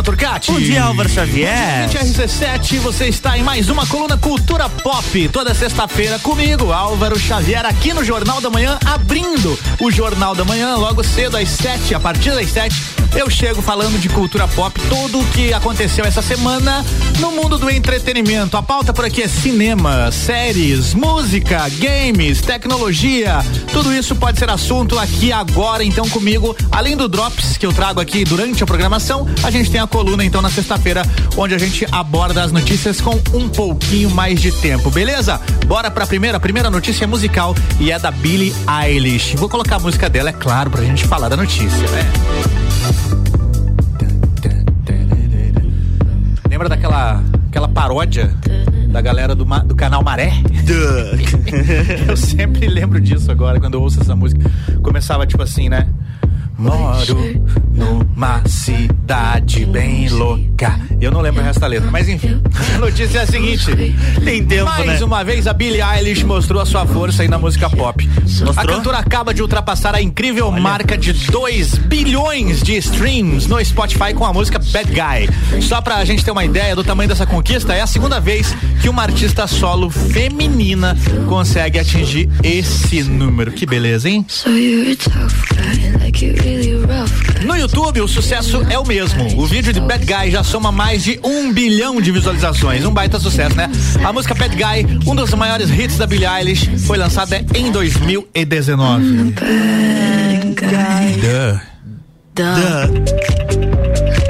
Luan Turcati. Bom dia, Álvaro Xavier. Gente, RC7, você está em mais uma coluna Cultura Pop. Toda sexta-feira comigo, Álvaro Xavier, aqui no Jornal da Manhã, abrindo o Jornal da Manhã, logo cedo às sete, a partir das sete eu chego falando de cultura pop, tudo o que aconteceu essa semana no mundo do entretenimento. A pauta por aqui é cinema, séries, música, games, tecnologia. Tudo isso pode ser assunto aqui agora, então comigo. Além do Drops que eu trago aqui durante a programação, a gente tem a coluna então na sexta-feira, onde a gente aborda as notícias com um pouquinho mais de tempo, beleza? Bora pra primeira. A primeira notícia é musical e é da Billie Eilish. Vou colocar a música dela, é claro, pra gente falar da notícia, né? Lembra daquela aquela paródia da galera do, do canal Maré? eu sempre lembro disso agora, quando eu ouço essa música. Começava tipo assim, né? Moro numa cidade bem louca. Eu não lembro o resto da letra, mas enfim. A notícia é a seguinte: tem tempo, Mais né? uma vez a Billie Eilish mostrou a sua força aí na música pop. Mostrou? A cantora acaba de ultrapassar a incrível Olha. marca de 2 bilhões de streams no Spotify com a música Bad Guy. Só pra gente ter uma ideia do tamanho dessa conquista, é a segunda vez que uma artista solo feminina consegue atingir esse número. Que beleza, hein? So no YouTube, o sucesso é o mesmo. O vídeo de Bad Guy já soma mais de um bilhão de visualizações. Um baita sucesso, né? A música Bad Guy, um dos maiores hits da Billie Eilish, foi lançada em 2019. Bad guy. Duh. Duh.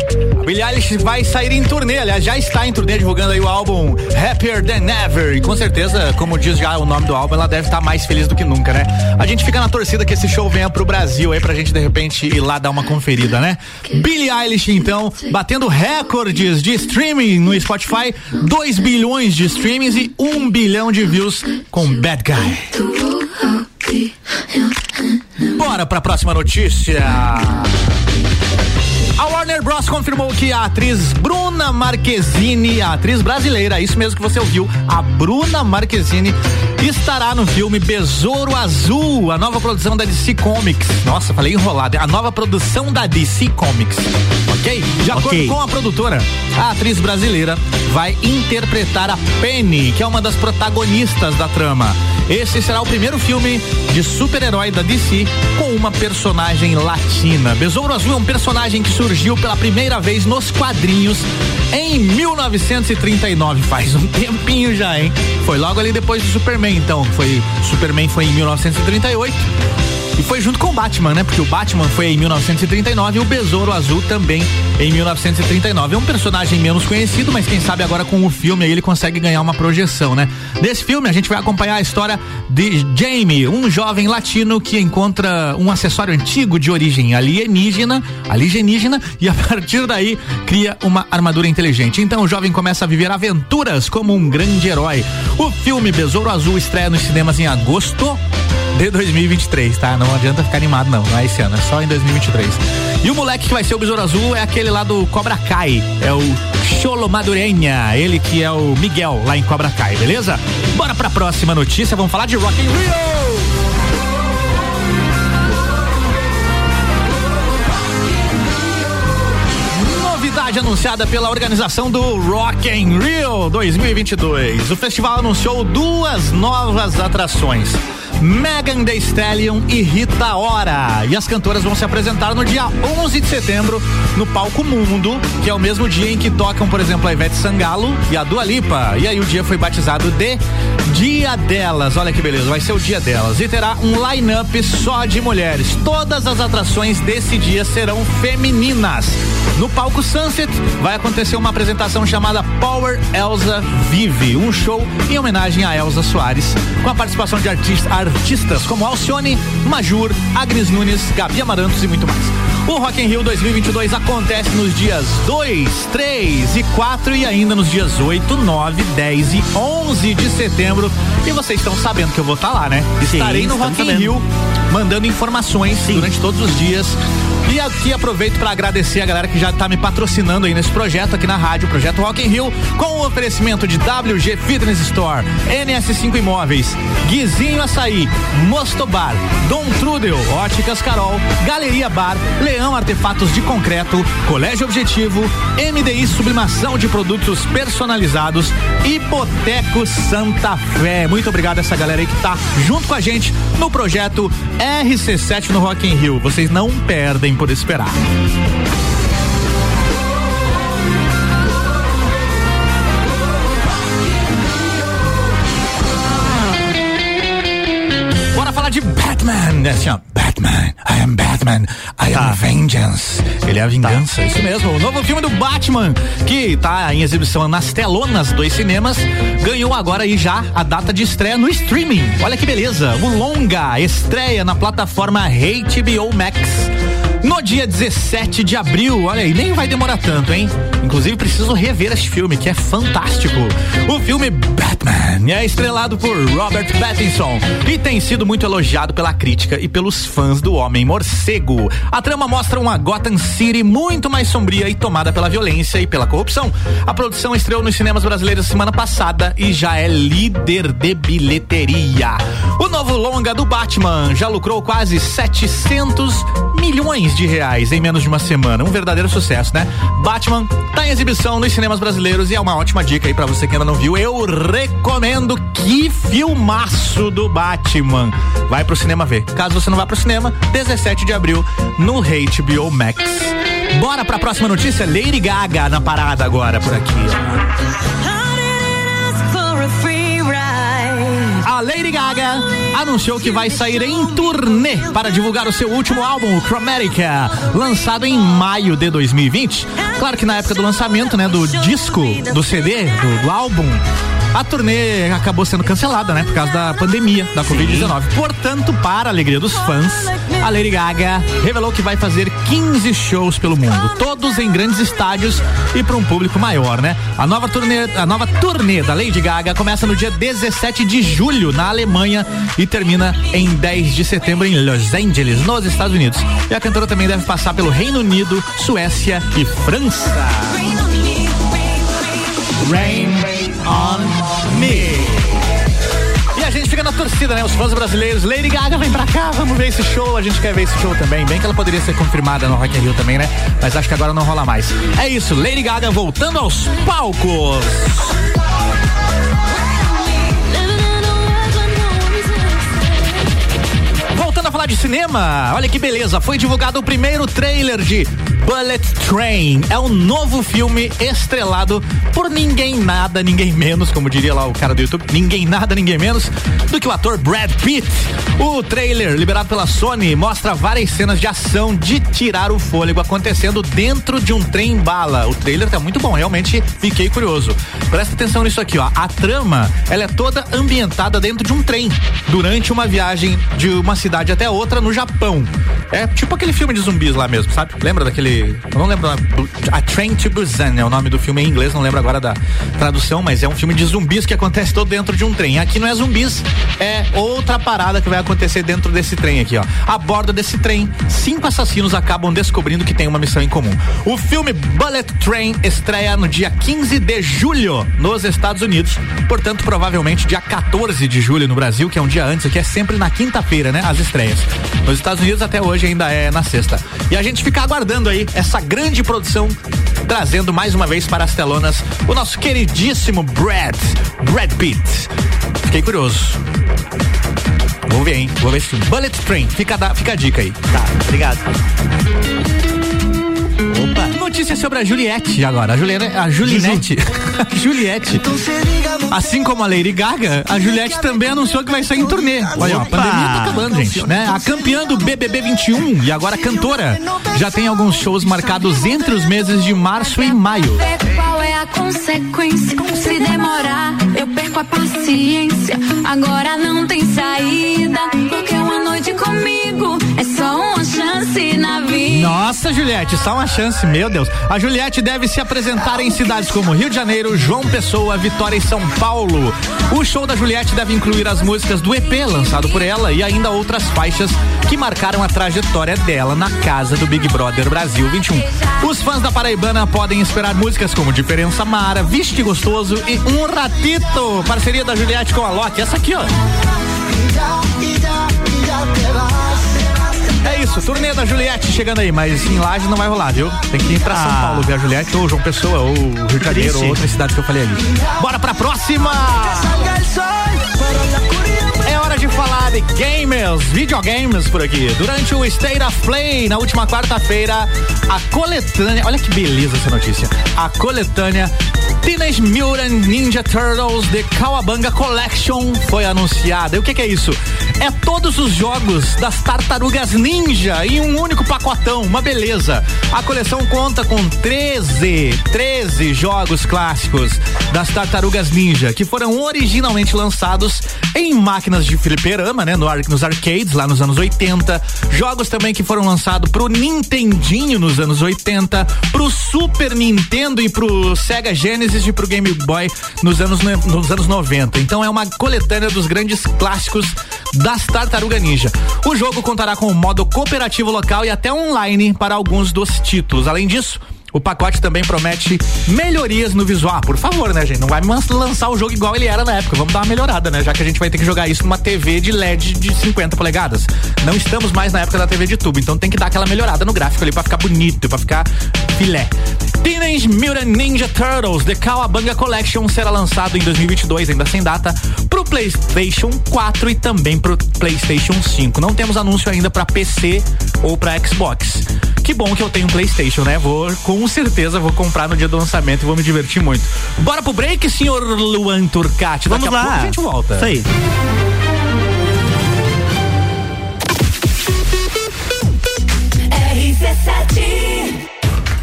Billie Eilish vai sair em turnê, aliás, já está em turnê divulgando aí o álbum Happier Than Ever. E com certeza, como diz já o nome do álbum, ela deve estar mais feliz do que nunca, né? A gente fica na torcida que esse show venha pro Brasil aí pra gente de repente ir lá dar uma conferida, né? Billie Eilish, então, batendo recordes de streaming no Spotify, 2 bilhões de streamings e 1 um bilhão de views com Bad Guy. Bora pra próxima notícia. A Warner Bros. confirmou que a atriz Bruna Marquezine, a atriz brasileira, isso mesmo que você ouviu, a Bruna Marquezine, estará no filme Besouro Azul, a nova produção da DC Comics. Nossa, falei enrolado. A nova produção da DC Comics. Ok? De acordo okay. com a produtora, a atriz brasileira vai interpretar a Penny, que é uma das protagonistas da trama. Esse será o primeiro filme de super-herói da DC com uma personagem latina. Besouro Azul é um personagem que surgiu pela primeira vez nos quadrinhos em 1939. Faz um tempinho já, hein? Foi logo ali depois do Superman, então. Foi Superman foi em 1938 e foi junto com o Batman, né? Porque o Batman foi em 1939 e o Besouro Azul também em 1939. É um personagem menos conhecido, mas quem sabe agora com o filme ele consegue ganhar uma projeção, né? Nesse filme a gente vai acompanhar a história de Jamie, um jovem latino que encontra um acessório antigo de origem alienígena, alienígena e a partir daí cria uma armadura inteligente. Então o jovem começa a viver aventuras como um grande herói. O filme Besouro Azul estreia nos cinemas em agosto de 2023, tá? Não adianta ficar animado, não. Não é esse ano, é só em 2023. E o moleque que vai ser o Besouro Azul é aquele lá do Cobra Kai. É o Cholo. Ele que é o Miguel lá em Cobra Kai, beleza? Bora pra próxima notícia. Vamos falar de Rock in Rio! anunciada pela organização do Rock in Rio 2022. O festival anunciou duas novas atrações. Megan Thee Stallion e Rita Ora. E as cantoras vão se apresentar no dia 11 de setembro no Palco Mundo, que é o mesmo dia em que tocam, por exemplo, a Ivete Sangalo e a Dua Lipa. E aí o dia foi batizado de Dia Delas. Olha que beleza, vai ser o dia delas. E terá um line-up só de mulheres. Todas as atrações desse dia serão femininas. No palco Sunset vai acontecer uma apresentação chamada Power Elsa Vive, um show em homenagem a Elsa Soares, com a participação de artistas, artistas como Alcione, Majur, Agnes Nunes, Gabi Amarantos e muito mais. O Rock in Rio 2022 acontece nos dias 2, 3 e 4 e ainda nos dias 8, 9, 10 e 11 de setembro. E vocês estão sabendo que eu vou estar tá lá, né? Sim, Estarei no Rock in Rio mandando informações Sim. durante todos os dias. E aqui aproveito para agradecer a galera que já está me patrocinando aí nesse projeto aqui na rádio, o projeto Rock in Rio, com o oferecimento de WG Fitness Store, NS5 Imóveis, Guizinho Açaí, Mostobar, Dom Trudel, Óticas Carol, Galeria Bar, Leão Artefatos de Concreto, Colégio Objetivo, MDI Sublimação de Produtos Personalizados, Hipoteco Santa Fé. Muito obrigado a essa galera aí que tá junto com a gente no projeto RC7 no Rock in Rio. Vocês não perdem por esperar. Bora falar de Batman, né? Assim, ó, Batman, I am Batman, I tá. am vengeance. Ele é a vingança, tá. isso mesmo. O novo filme do Batman, que tá em exibição nas telonas dos cinemas, ganhou agora aí já a data de estreia no streaming. Olha que beleza. O longa estreia na plataforma HBO Max no dia 17 de abril. Olha aí, nem vai demorar tanto, hein? Inclusive, preciso rever este filme, que é fantástico. O filme Batman é estrelado por Robert Pattinson e tem sido muito elogiado pela crítica e pelos fãs do Homem Morcego. A trama mostra uma Gotham City muito mais sombria e tomada pela violência e pela corrupção. A produção estreou nos cinemas brasileiros semana passada e já é líder de bilheteria. O novo longa do Batman já lucrou quase 700 milhões de reais em menos de uma semana. Um verdadeiro sucesso, né? Batman tá em exibição nos cinemas brasileiros e é uma ótima dica aí para você que ainda não viu. Eu recomendo que filmaço do Batman. Vai pro cinema ver. Caso você não vá pro cinema, 17 de abril no HBO Max. Bora pra próxima notícia? Lady Gaga na parada agora por aqui. Lady Gaga anunciou que vai sair em turnê para divulgar o seu último álbum, Chromatica, lançado em maio de 2020. Claro que na época do lançamento, né, do disco, do CD, do, do álbum, a turnê acabou sendo cancelada, né? Por causa da pandemia da Covid-19. Portanto, para a alegria dos fãs, a Lady Gaga revelou que vai fazer 15 shows pelo mundo, todos em grandes estádios e para um público maior, né? A nova turnê, a nova turnê da Lady Gaga começa no dia 17 de julho na Alemanha e termina em 10 de setembro em Los Angeles, nos Estados Unidos. E a cantora também deve passar pelo Reino Unido, Suécia e França. Rain on E a gente fica na torcida, né? Os fãs brasileiros. Lady Gaga, vem pra cá, vamos ver esse show. A gente quer ver esse show também. Bem que ela poderia ser confirmada no Rock in Rio também, né? Mas acho que agora não rola mais. É isso, Lady Gaga voltando aos palcos. Voltando a falar de cinema, olha que beleza, foi divulgado o primeiro trailer de Bullet Train. É um novo filme estrelado por ninguém nada, ninguém menos, como diria lá o cara do YouTube, ninguém nada, ninguém menos do que o ator Brad Pitt. O trailer, liberado pela Sony, mostra várias cenas de ação de tirar o fôlego acontecendo dentro de um trem bala. O trailer tá muito bom, realmente fiquei curioso. Presta atenção nisso aqui, ó. A trama, ela é toda ambientada dentro de um trem, durante uma viagem de uma cidade até outra no Japão. É tipo aquele filme de zumbis lá mesmo, sabe? Lembra daquele não lembro. A Train to Busan é o nome do filme em inglês, não lembro agora da tradução, mas é um filme de zumbis que acontece todo dentro de um trem. Aqui não é zumbis, é outra parada que vai acontecer dentro desse trem aqui, ó. A bordo desse trem, cinco assassinos acabam descobrindo que tem uma missão em comum. O filme Bullet Train estreia no dia 15 de julho nos Estados Unidos, portanto, provavelmente dia 14 de julho no Brasil, que é um dia antes, que é sempre na quinta-feira, né? As estreias. Nos Estados Unidos até hoje ainda é na sexta. E a gente fica aguardando aí essa grande produção trazendo mais uma vez para as telonas o nosso queridíssimo Brad, Brad Pitt. Fiquei curioso. Vou ver, hein? Vou ver esse Bullet Train, fica, fica a dica aí. Tá, obrigado. Notícia sobre a Juliette agora. A Juliana, a Juliette. a Juliette. Assim como a Lady Gaga, a Juliette também anunciou que vai sair em turnê. Olha, ó, a pandemia tá acabando, gente, né? A campeã do BBB 21 e agora cantora já tem alguns shows marcados entre os meses de março e maio. Qual é a consequência? Se demorar, eu perco a paciência. Agora não tem saída, porque uma comigo é só uma chance na vida. Nossa, Juliette, só uma chance, meu Deus. A Juliette deve se apresentar em cidades como Rio de Janeiro, João Pessoa, Vitória e São Paulo. O show da Juliette deve incluir as músicas do EP lançado por ela e ainda outras faixas que marcaram a trajetória dela na casa do Big Brother Brasil 21. Os fãs da Paraibana podem esperar músicas como Diferença Mara, Viste Gostoso e Um Ratito, parceria da Juliette com a Loki. Essa aqui, ó. É isso, turnê da Juliette chegando aí, mas em Laje não vai rolar, viu? Tem que ir pra São ah. Paulo ver a Juliette ou João Pessoa ou Rio de Janeiro ou outra cidade que eu falei ali. Bora pra próxima! É hora de falar de gamers, videogames por aqui. Durante o State of Play, na última quarta-feira, a coletânea, olha que beleza essa notícia. A coletânea Teenage Mutant Ninja Turtles The Kawabanga Collection foi anunciada. E o que, que, é isso? É todos os jogos das tartarugas ninja em um único pacotão, uma beleza. A coleção conta com 13, 13 jogos clássicos das tartarugas ninja que foram originalmente lançados em máquinas de fliperama, né, no, nos arcades lá nos anos 80. Jogos também que foram lançados pro Nintendinho nos anos 80, pro Super Nintendo e pro Sega Genesis Genesis e pro Game Boy nos anos, nos anos 90. Então é uma coletânea dos grandes clássicos das Tartaruga Ninja. O jogo contará com um modo cooperativo local e até online para alguns dos títulos. Além disso, o pacote também promete melhorias no visual. Ah, por favor, né, gente? Não vai lançar o jogo igual ele era na época. Vamos dar uma melhorada, né? Já que a gente vai ter que jogar isso numa TV de LED de 50 polegadas. Não estamos mais na época da TV de tubo, então tem que dar aquela melhorada no gráfico ali para ficar bonito, para ficar filé. Teenage Mutant Ninja Turtles The Kawabanga Collection será lançado em 2022, ainda sem data, pro PlayStation 4 e também pro PlayStation 5. Não temos anúncio ainda para PC ou para Xbox. Que bom que eu tenho um PlayStation, né? Vou com certeza vou comprar no dia do lançamento e vou me divertir muito. Bora pro break, senhor Luan Turcati. Vamos Daqui lá. a pouco a gente volta. Isso aí.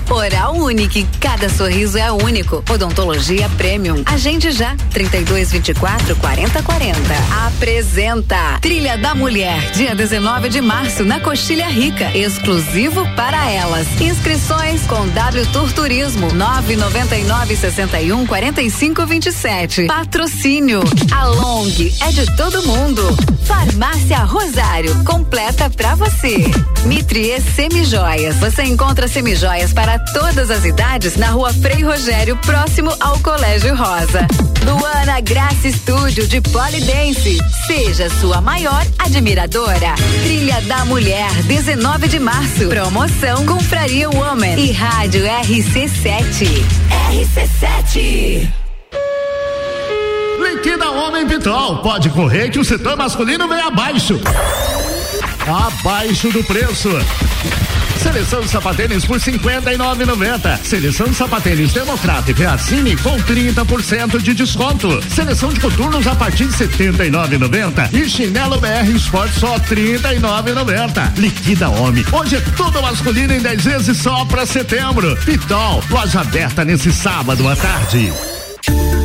Oral Unique, cada sorriso é único. Odontologia Premium. Agende já, 32 24 40 40. Apresenta Trilha da Mulher, dia 19 de março, na Coxilha Rica, exclusivo para elas. Inscrições com W Tour Turismo, 999 61 45 27. Patrocínio, a Long é de todo mundo. Farmácia Rosário, completa pra você. Mitrie Semijoias, você encontra semijoias para todas as idades na rua Frei Rogério, próximo ao Colégio Rosa. Luana Graça Estúdio de Polidense. Seja sua maior admiradora. Trilha da Mulher, 19 de março. Promoção Confraria Woman e Rádio RC7. RC7. Liquida Homem Pitol. Pode correr que o setor masculino vem abaixo. Abaixo do preço. Seleção de sapatênis por 59,90. Seleção de sapatênis democrática assine com 30% de desconto. Seleção de coturnos a partir de 79,90 e chinelo BR Sport só 39,90. Liquida homem. Hoje é tudo masculino em 10 vezes só para setembro. Pitol, loja aberta nesse sábado à tarde.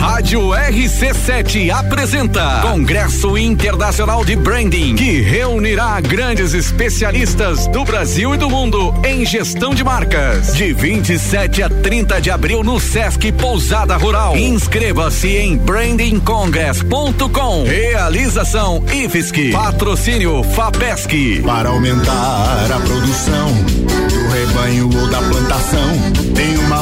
Rádio RC7 apresenta Congresso Internacional de Branding, que reunirá grandes especialistas do Brasil e do mundo em gestão de marcas. De 27 a 30 de abril no Sesc Pousada Rural. Inscreva-se em brandingcongress.com. Realização IFSC. Patrocínio FAPESC. Para aumentar a produção do rebanho ou da plantação,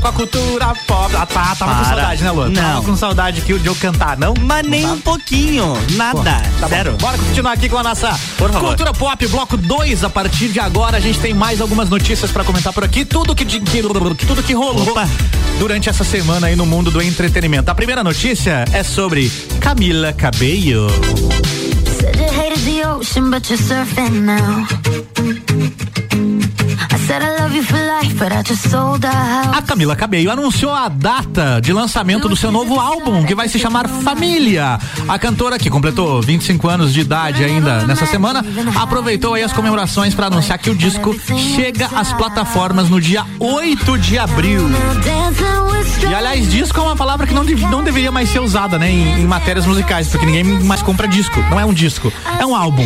Com a cultura pop. Ah, tá, tava com Para. saudade, né, Lu? Não. Tava com saudade que de eu cantar, não? Mas nem um pouquinho. Nada. Tá bom. Zero. Bora continuar aqui com a nossa Por favor. Cultura Pop, bloco 2. A partir de agora, a gente tem mais algumas notícias pra comentar por aqui. Tudo que, de- que- tudo que rolou Opa. durante essa semana aí no mundo do entretenimento. A primeira notícia é sobre Camila Cabello. Said you hated the ocean, but you're surfing now. A Camila Cabello anunciou a data de lançamento do seu novo álbum, que vai se chamar Família. A cantora, que completou 25 anos de idade ainda nessa semana, aproveitou aí as comemorações para anunciar que o disco chega às plataformas no dia 8 de abril. E aliás, disco é uma palavra que não, não deveria mais ser usada, né, em, em matérias musicais, porque ninguém mais compra disco. Não é um disco, é um álbum.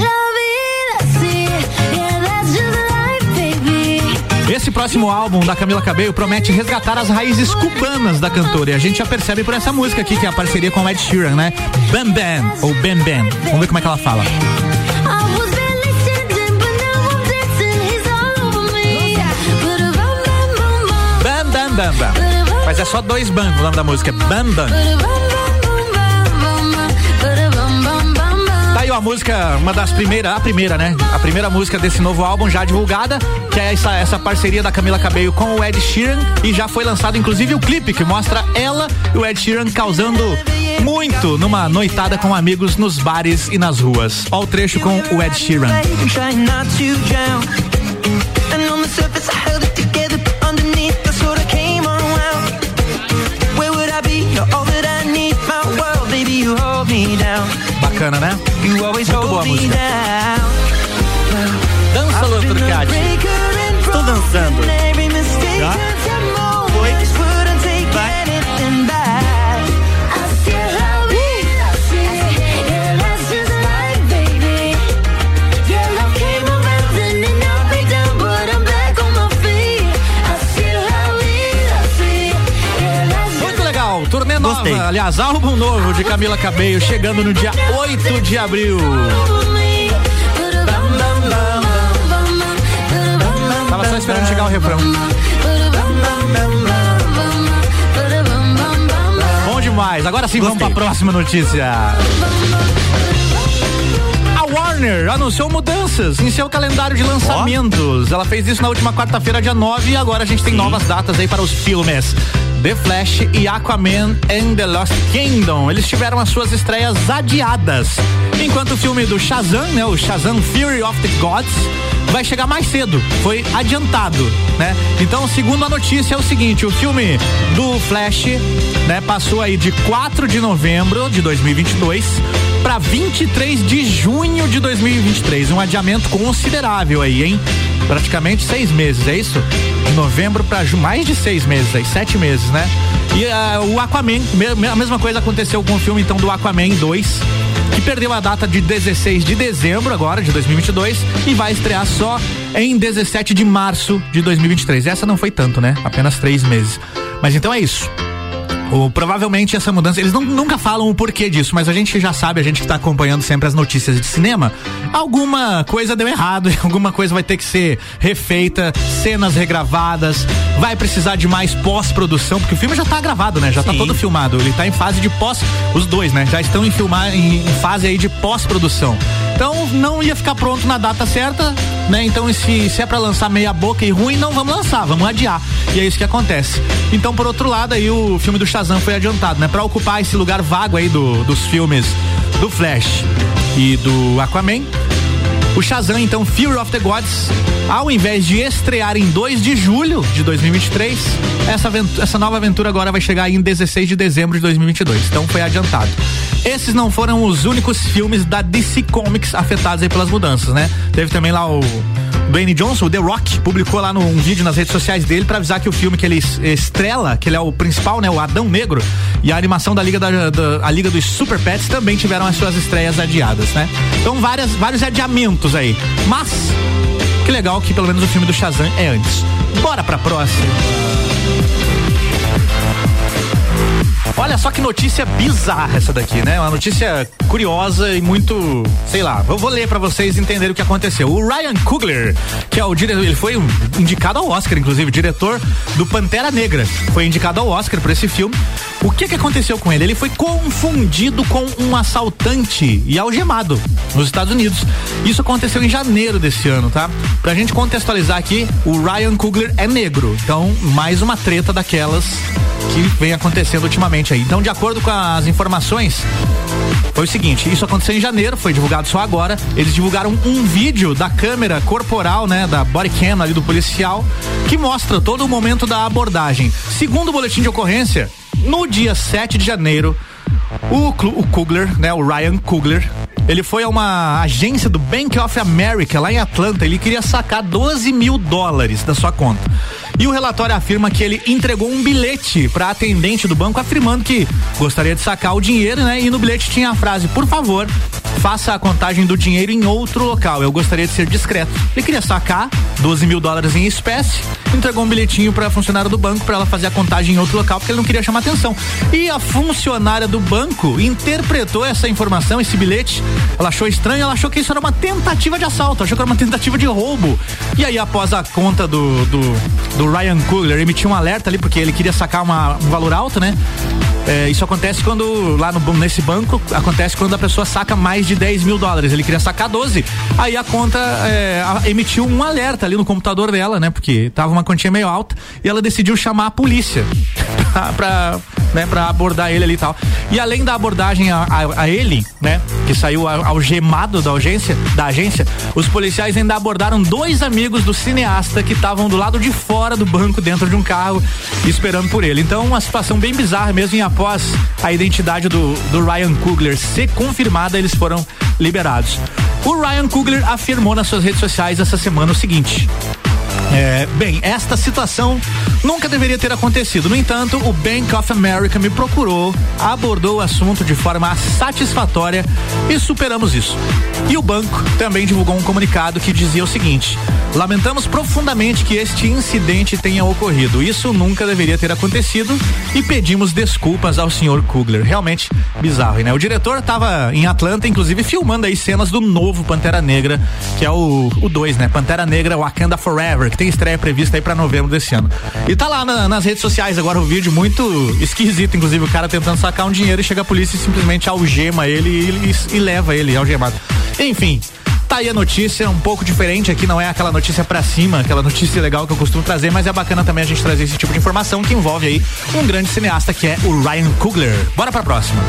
Esse próximo álbum da Camila Cabello promete resgatar as raízes cubanas da cantora. E a gente já percebe por essa música aqui, que é a parceria com o Ed Sheeran, né? Bam Bam, ou Bam Bam. Vamos ver como é que ela fala. Bam Bam Bam Bam. Mas é só dois bam, o nome da música é Bam Bam. A música, uma das primeiras, a primeira, né? A primeira música desse novo álbum já divulgada, que é essa, essa parceria da Camila Cabello com o Ed Sheeran e já foi lançado inclusive o clipe que mostra ela e o Ed Sheeran causando muito numa noitada com amigos nos bares e nas ruas. Ó o trecho com o Ed Sheeran. Bacana, né? Muito boa a música. Dança, Lu Turcati. Tô dançando. Já? Gostei. aliás, álbum novo de Camila Cabello chegando no dia 8 de abril. Tava só esperando chegar o refrão. Bom demais. Agora sim, vamos Gostei. pra próxima notícia. A Warner anunciou mudanças em seu calendário de lançamentos. Ela fez isso na última quarta-feira, dia 9, e agora a gente tem novas datas aí para os filmes. The Flash e Aquaman and the Lost Kingdom. Eles tiveram as suas estreias adiadas. Enquanto o filme do Shazam, né, o Shazam Fury of the Gods, vai chegar mais cedo. Foi adiantado, né? Então, segundo a notícia, é o seguinte: o filme do Flash, né, passou aí de 4 de novembro de 2022 para 23 de junho de 2023. Um adiamento considerável aí, hein? Praticamente seis meses, é isso? De novembro para mais de seis meses aí, sete meses, né? E ah, o Aquaman, a mesma coisa aconteceu com o filme então do Aquaman 2 que perdeu a data de 16 de dezembro agora de 2022 e vai estrear só em 17 de março de 2023. Essa não foi tanto, né? Apenas três meses. Mas então é isso. Provavelmente essa mudança, eles não- nunca falam o porquê disso, mas a gente já sabe, a gente que tá acompanhando sempre as notícias de cinema, alguma coisa deu errado, alguma coisa vai ter que ser refeita, cenas regravadas, vai precisar de mais pós-produção, porque o filme já tá gravado, né? Já tá Sim. todo filmado, ele tá em fase de pós, os dois, né? Já estão em filmar em, em fase aí de pós-produção. Então não ia ficar pronto na data certa, né? Então se, se é pra lançar meia boca e ruim, não vamos lançar, vamos adiar. E é isso que acontece. Então, por outro lado, aí o filme do Shazam foi adiantado, né? Pra ocupar esse lugar vago aí do, dos filmes do Flash e do Aquaman. O Shazam, então, Fury of the Gods, ao invés de estrear em 2 de julho de 2023, essa, aventu- essa nova aventura agora vai chegar em 16 de dezembro de 2022. Então foi adiantado. Esses não foram os únicos filmes da DC Comics afetados pelas mudanças, né? Teve também lá o Dwayne Johnson, o The Rock, publicou lá num vídeo nas redes sociais dele pra avisar que o filme que ele es- estrela, que ele é o principal, né, o Adão Negro, e a animação da Liga da, da- a Liga dos Super Pets também tiveram as suas estreias adiadas, né? Então várias vários adiamentos aí. Mas Que legal que pelo menos o filme do Shazam é antes. Bora pra próxima. Olha só que notícia bizarra essa daqui, né? Uma notícia curiosa e muito, sei lá. Eu vou ler para vocês entenderem o que aconteceu. O Ryan Coogler, que é o diretor, ele foi indicado ao Oscar, inclusive, diretor do Pantera Negra, foi indicado ao Oscar por esse filme. O que que aconteceu com ele? Ele foi confundido com um assaltante e algemado nos Estados Unidos. Isso aconteceu em janeiro desse ano, tá? Pra gente contextualizar aqui, o Ryan Coogler é negro. Então, mais uma treta daquelas que vem acontecendo ultimamente aí. Então, de acordo com as informações, foi o seguinte, isso aconteceu em janeiro, foi divulgado só agora. Eles divulgaram um vídeo da câmera corporal, né, da body cam ali do policial, que mostra todo o momento da abordagem. Segundo o boletim de ocorrência, no dia 7 de janeiro, o, o Kugler, né, o Ryan Kugler, ele foi a uma agência do Bank of America lá em Atlanta. Ele queria sacar 12 mil dólares da sua conta. E o relatório afirma que ele entregou um bilhete para atendente do banco afirmando que gostaria de sacar o dinheiro, né? E no bilhete tinha a frase: por favor, faça a contagem do dinheiro em outro local. Eu gostaria de ser discreto. Ele queria sacar 12 mil dólares em espécie, entregou um bilhetinho para a funcionária do banco para ela fazer a contagem em outro local porque ele não queria chamar atenção. E a funcionária do banco interpretou essa informação, esse bilhete. Ela achou estranho, ela achou que isso era uma tentativa de assalto, achou que era uma tentativa de roubo. E aí, após a conta do, do, do Ryan Coogler emitiu um alerta ali porque ele queria sacar uma, um valor alto, né? É, isso acontece quando, lá no, nesse banco, acontece quando a pessoa saca mais de 10 mil dólares. Ele queria sacar 12. Aí a conta é, a, emitiu um alerta ali no computador dela, né? Porque tava uma quantia meio alta e ela decidiu chamar a polícia pra, pra né, para abordar ele ali e tal. E além da abordagem a, a, a ele, né, que saiu algemado da agência, da agência, os policiais ainda abordaram dois amigos do cineasta que estavam do lado de fora do banco dentro de um carro esperando por ele. Então, uma situação bem bizarra mesmo e após a identidade do, do Ryan Coogler ser confirmada, eles foram liberados. O Ryan Coogler afirmou nas suas redes sociais essa semana o seguinte: é, bem, esta situação nunca deveria ter acontecido. No entanto, o Bank of America me procurou, abordou o assunto de forma satisfatória e superamos isso. E o banco também divulgou um comunicado que dizia o seguinte: Lamentamos profundamente que este incidente tenha ocorrido. Isso nunca deveria ter acontecido e pedimos desculpas ao senhor Kugler. Realmente bizarro, né? O diretor estava em Atlanta, inclusive filmando aí cenas do novo Pantera Negra, que é o 2, né? Pantera Negra Wakanda Forever, que tem estreia prevista aí para novembro desse ano. E tá lá na, nas redes sociais agora o vídeo muito esquisito, inclusive o cara tentando sacar um dinheiro e chega a polícia e simplesmente algema ele e, e, e leva ele algemado. Enfim, tá aí a notícia, um pouco diferente aqui, não é aquela notícia pra cima, aquela notícia legal que eu costumo trazer, mas é bacana também a gente trazer esse tipo de informação que envolve aí um grande cineasta que é o Ryan Coogler. Bora pra próxima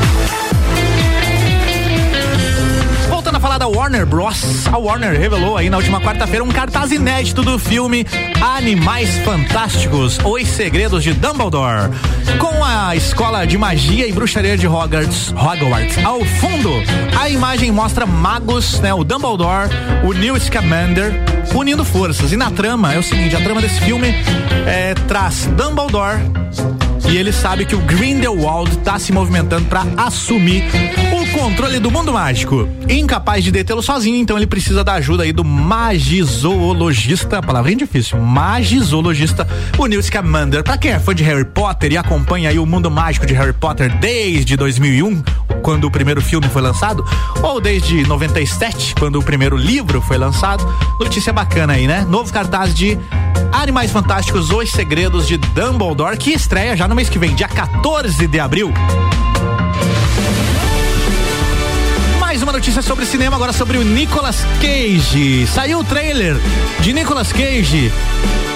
voltando a falar da Warner Bros. A Warner revelou aí na última quarta-feira um cartaz inédito do filme Animais Fantásticos, Os Segredos de Dumbledore. Com a escola de magia e bruxaria de Hogwarts, Hogwarts ao fundo, a imagem mostra magos, né, o Dumbledore, o Newt Scamander unindo forças. E na trama é o seguinte, a trama desse filme é, traz Dumbledore e ele sabe que o Grindelwald está se movimentando para assumir controle do mundo mágico. Incapaz de detê-lo sozinho, então ele precisa da ajuda aí do magizoologista, palavra é difícil, magizoologista, o Newt Scamander. Para quem é fã de Harry Potter e acompanha aí o mundo mágico de Harry Potter desde 2001, quando o primeiro filme foi lançado, ou desde 97, quando o primeiro livro foi lançado, notícia bacana aí, né? Novo cartaz de Animais Fantásticos, Os Segredos de Dumbledore, que estreia já no mês que vem, dia 14 de abril. Notícia sobre cinema, agora sobre o Nicolas Cage. Saiu o trailer de Nicolas Cage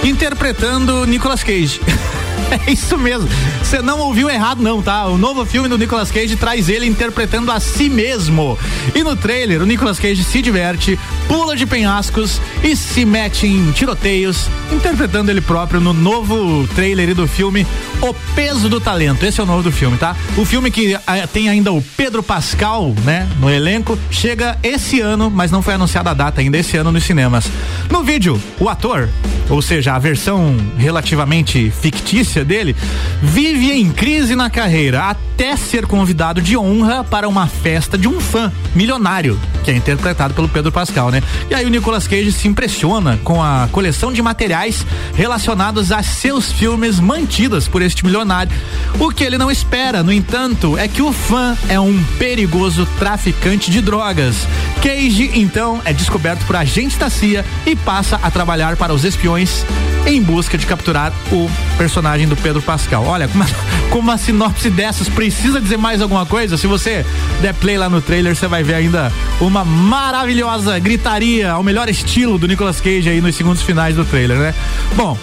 interpretando Nicolas Cage. É isso mesmo. Você não ouviu errado, não, tá? O novo filme do Nicolas Cage traz ele interpretando a si mesmo. E no trailer, o Nicolas Cage se diverte, pula de penhascos e se mete em tiroteios, interpretando ele próprio no novo trailer do filme O Peso do Talento. Esse é o nome do filme, tá? O filme que eh, tem ainda o Pedro Pascal, né, no elenco, chega esse ano, mas não foi anunciada a data ainda esse ano nos cinemas. No vídeo, o ator, ou seja, a versão relativamente fictícia dele, vive em crise na carreira, até ser convidado de honra para uma festa de um fã milionário, que é interpretado pelo Pedro Pascal, né? E aí o Nicolas Cage se impressiona com a coleção de materiais relacionados a seus filmes mantidas por este milionário. O que ele não espera, no entanto, é que o fã é um perigoso traficante de drogas. Cage, então, é descoberto por agentes da CIA e passa a trabalhar para os espiões em busca de capturar o personagem do Pedro Pascal. Olha, com uma, com uma sinopse dessas, precisa dizer mais alguma coisa? Se você der play lá no trailer, você vai ver ainda uma maravilhosa gritaria ao melhor estilo do Nicolas Cage aí nos segundos finais do trailer, né? Bom,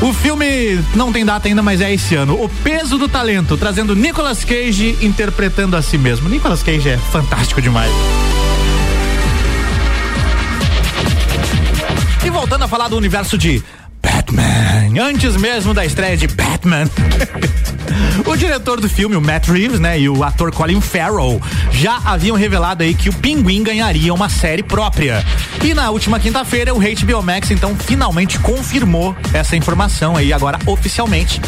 o filme não tem data ainda, mas é esse ano. O Peso do Talento, trazendo Nicolas Cage interpretando a si mesmo. Nicolas Cage é fantástico demais. Voltando a falar do universo de Batman, antes mesmo da estreia de Batman. o diretor do filme, o Matt Reeves, né, e o ator Colin Farrell já haviam revelado aí que o Pinguim ganharia uma série própria. E na última quinta-feira, o HBO Max então finalmente confirmou essa informação aí agora oficialmente.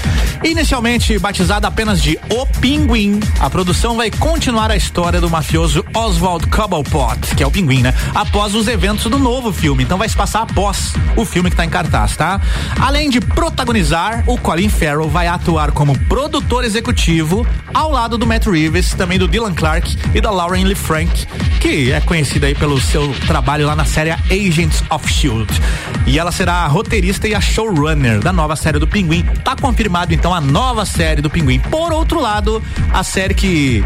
Inicialmente batizada apenas de O Pinguim, a produção vai continuar a história do mafioso Oswald Cobblepot, que é o Pinguim, né? Após os eventos do novo filme. Então vai se passar após o filme que tá em cartaz, tá? Além de protagonizar, o Colin Farrell vai atuar como produtor executivo ao lado do Matt Reeves, também do Dylan Clark e da Lauren Lee Frank, que é conhecida aí pelo seu trabalho lá na série Agents of Shield. E ela será a roteirista e a showrunner da nova série do Pinguim. Tá confirmado então a nova série do Pinguim. Por outro lado, a série que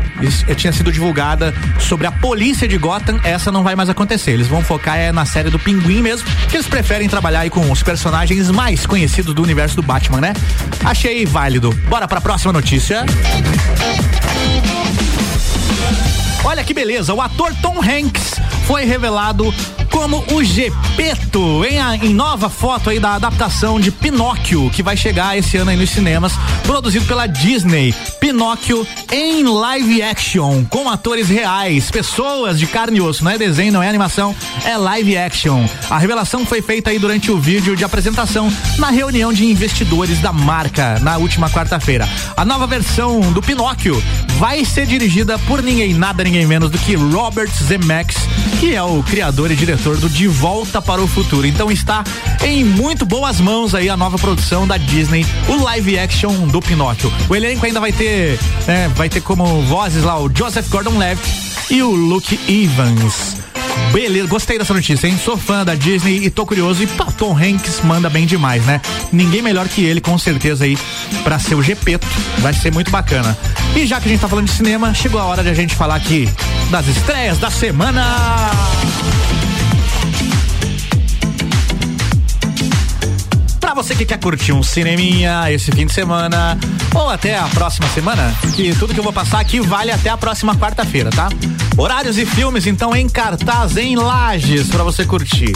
tinha sido divulgada sobre a polícia de Gotham, essa não vai mais acontecer. Eles vão focar é, na série do Pinguim mesmo, que eles preferem trabalhar aí com os personagens mais conhecidos do universo do Batman, né? Achei válido. Bora pra próxima notícia. Olha que beleza, o ator Tom Hanks foi revelado como o Gepeto em, em nova foto aí da adaptação de Pinóquio, que vai chegar esse ano aí nos cinemas, produzido pela Disney. Pinóquio em live action, com atores reais, pessoas de carne e osso, não é desenho, não é animação, é live action. A revelação foi feita aí durante o vídeo de apresentação na reunião de investidores da marca na última quarta-feira. A nova versão do Pinóquio vai ser dirigida por ninguém nada, ninguém menos do que Robert Zemeckis, que é o criador e diretor do De Volta para o Futuro. Então está em muito boas mãos aí a nova produção da Disney, o live action do Pinóquio. O elenco ainda vai ter, né, vai ter como vozes lá o Joseph Gordon-Levitt e o Luke Evans. Beleza, gostei dessa notícia, hein? Sou fã da Disney e tô curioso. E pá, Tom Hanks manda bem demais, né? Ninguém melhor que ele, com certeza, aí, pra ser o Gepeto. Vai ser muito bacana. E já que a gente tá falando de cinema, chegou a hora de a gente falar aqui das estreias da semana. Pra você que quer curtir um cineminha esse fim de semana ou até a próxima semana, que tudo que eu vou passar aqui vale até a próxima quarta-feira, tá? Horários e filmes então em cartaz em Lages para você curtir.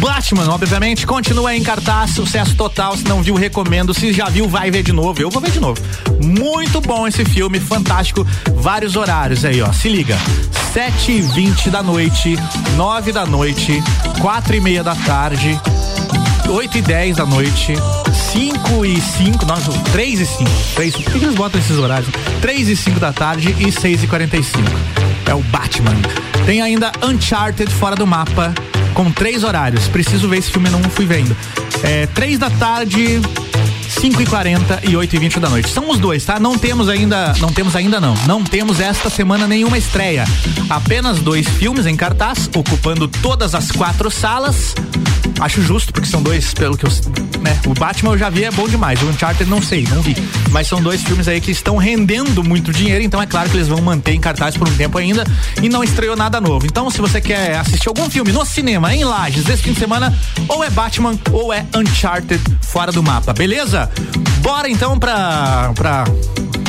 Batman, obviamente, continua em cartaz, sucesso total. Se não viu, recomendo. Se já viu, vai ver de novo. Eu vou ver de novo. Muito bom esse filme, fantástico. Vários horários aí, ó. Se liga. Sete e vinte da noite, nove da noite, quatro e meia da tarde, 8 e 10 da noite, 5 e 5, não, 3 e 5. 3, por que eles botam esses horários? 3 e 5 da tarde e 6 e 45. É o Batman. Tem ainda Uncharted fora do mapa, com três horários. Preciso ver esse filme, não fui vendo. É 3 da tarde, 5 e 40 e 8 e 20 da noite. São os dois, tá? Não temos ainda, não temos ainda não. Não temos esta semana nenhuma estreia. Apenas dois filmes em cartaz, ocupando todas as quatro salas. Acho justo, porque são dois, pelo que eu. Né? O Batman eu já vi, é bom demais. O Uncharted não sei, não vi. Mas são dois filmes aí que estão rendendo muito dinheiro, então é claro que eles vão manter em cartaz por um tempo ainda. E não estreou nada novo. Então, se você quer assistir algum filme no cinema, em Lages, desse fim de semana, ou é Batman ou é Uncharted fora do mapa, beleza? Bora então pra. pra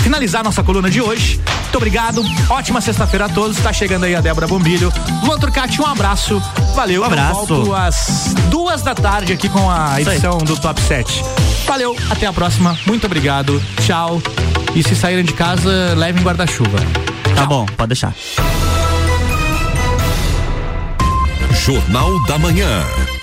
finalizar nossa coluna de hoje. Muito obrigado. Ótima sexta-feira a todos. Tá chegando aí a Débora Bombilho. Luan Turcati, um abraço. Valeu. Um abraço. Eu volto às duas da tarde aqui com a edição do Top 7. Valeu. Até a próxima. Muito obrigado. Tchau. E se saírem de casa, levem guarda-chuva. Tá bom, pode deixar. Jornal da Manhã.